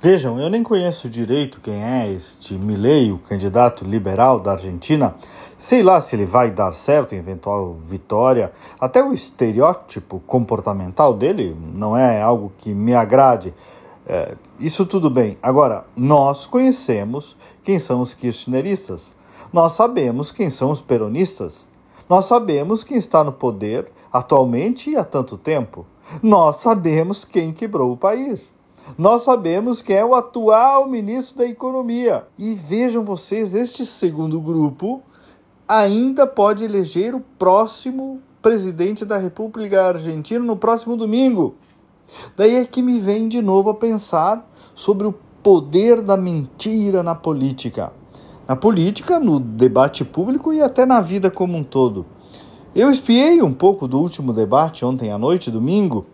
Vejam, eu nem conheço direito quem é este Milei, o candidato liberal da Argentina. Sei lá se ele vai dar certo em eventual vitória. Até o estereótipo comportamental dele não é algo que me agrade. É, isso tudo bem. Agora, nós conhecemos quem são os kirchneristas. Nós sabemos quem são os peronistas. Nós sabemos quem está no poder atualmente e há tanto tempo. Nós sabemos quem quebrou o país. Nós sabemos quem é o atual ministro da Economia. E vejam vocês, este segundo grupo ainda pode eleger o próximo presidente da República Argentina no próximo domingo. Daí é que me vem de novo a pensar sobre o poder da mentira na política. Na política, no debate público e até na vida como um todo. Eu espiei um pouco do último debate ontem à noite, domingo,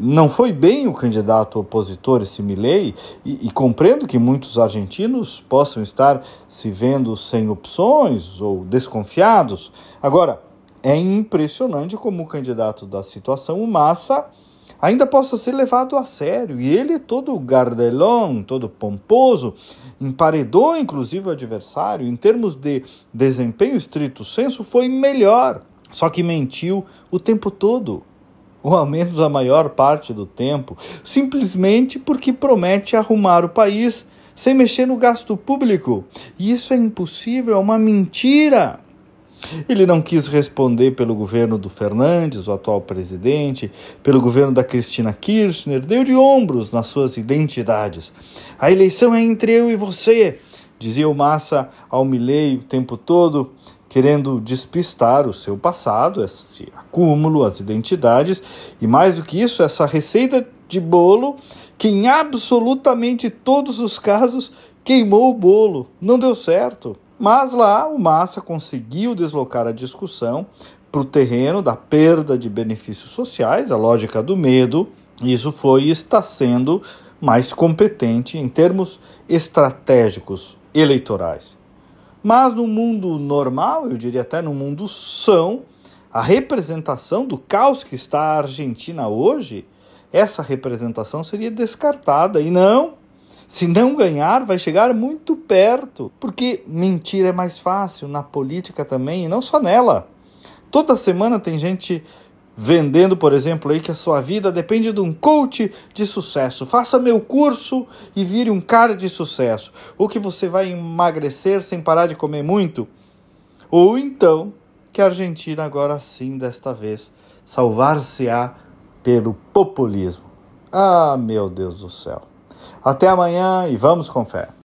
não foi bem o candidato opositor esse Milley e, e, compreendo que muitos argentinos possam estar se vendo sem opções ou desconfiados. Agora, é impressionante como o candidato da situação, o Massa, ainda possa ser levado a sério. E ele, todo gardelão, todo pomposo, emparedou inclusive o adversário. Em termos de desempenho estrito senso, foi melhor. Só que mentiu o tempo todo ou ao menos a maior parte do tempo, simplesmente porque promete arrumar o país sem mexer no gasto público. E isso é impossível, é uma mentira. Ele não quis responder pelo governo do Fernandes, o atual presidente, pelo governo da Cristina Kirchner, deu de ombros nas suas identidades. A eleição é entre eu e você, dizia o Massa ao Milei o tempo todo querendo despistar o seu passado, esse acúmulo, as identidades, e mais do que isso, essa receita de bolo que em absolutamente todos os casos queimou o bolo, não deu certo. Mas lá o Massa conseguiu deslocar a discussão para o terreno da perda de benefícios sociais, a lógica do medo. Isso foi e está sendo mais competente em termos estratégicos eleitorais. Mas no mundo normal, eu diria até no mundo são, a representação do caos que está a Argentina hoje, essa representação seria descartada. E não, se não ganhar, vai chegar muito perto. Porque mentir é mais fácil na política também, e não só nela. Toda semana tem gente vendendo, por exemplo, aí que a sua vida depende de um coach de sucesso. Faça meu curso e vire um cara de sucesso. Ou que você vai emagrecer sem parar de comer muito. Ou então que a Argentina agora sim, desta vez, salvar-se-á pelo populismo. Ah, meu Deus do céu. Até amanhã e vamos com fé.